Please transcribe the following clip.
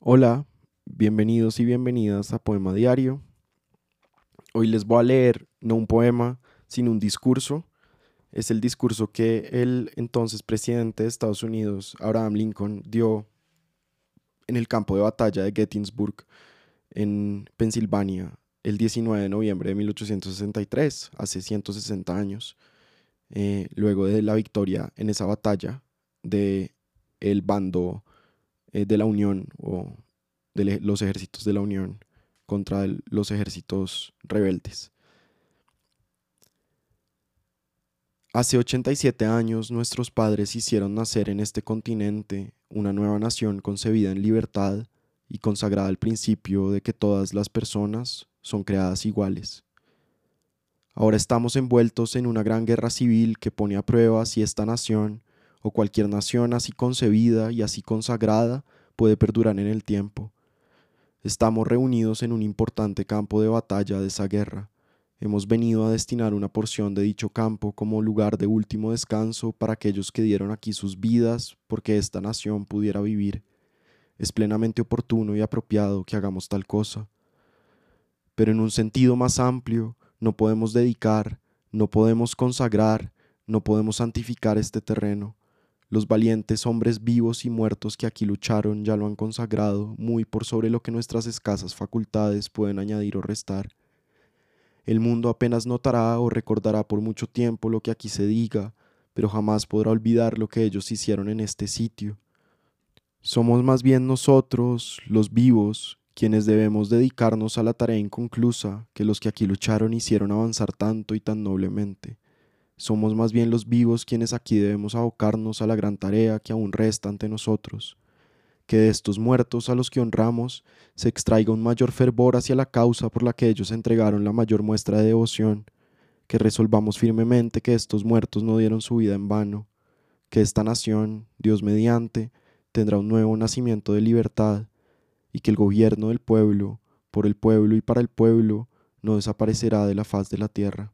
Hola, bienvenidos y bienvenidas a Poema Diario. Hoy les voy a leer no un poema, sino un discurso. Es el discurso que el entonces presidente de Estados Unidos, Abraham Lincoln, dio en el campo de batalla de Gettysburg, en Pensilvania, el 19 de noviembre de 1863, hace 160 años, eh, luego de la victoria en esa batalla de el bando eh, de la Unión o de los ejércitos de la Unión contra los ejércitos rebeldes. Hace 87 años nuestros padres hicieron nacer en este continente una nueva nación concebida en libertad y consagrada al principio de que todas las personas son creadas iguales. Ahora estamos envueltos en una gran guerra civil que pone a prueba si esta nación cualquier nación así concebida y así consagrada puede perdurar en el tiempo. Estamos reunidos en un importante campo de batalla de esa guerra. Hemos venido a destinar una porción de dicho campo como lugar de último descanso para aquellos que dieron aquí sus vidas porque esta nación pudiera vivir. Es plenamente oportuno y apropiado que hagamos tal cosa. Pero en un sentido más amplio, no podemos dedicar, no podemos consagrar, no podemos santificar este terreno. Los valientes hombres vivos y muertos que aquí lucharon ya lo han consagrado muy por sobre lo que nuestras escasas facultades pueden añadir o restar. El mundo apenas notará o recordará por mucho tiempo lo que aquí se diga, pero jamás podrá olvidar lo que ellos hicieron en este sitio. Somos más bien nosotros, los vivos, quienes debemos dedicarnos a la tarea inconclusa que los que aquí lucharon hicieron avanzar tanto y tan noblemente. Somos más bien los vivos quienes aquí debemos abocarnos a la gran tarea que aún resta ante nosotros. Que de estos muertos a los que honramos se extraiga un mayor fervor hacia la causa por la que ellos entregaron la mayor muestra de devoción. Que resolvamos firmemente que estos muertos no dieron su vida en vano. Que esta nación, Dios mediante, tendrá un nuevo nacimiento de libertad y que el gobierno del pueblo, por el pueblo y para el pueblo, no desaparecerá de la faz de la tierra.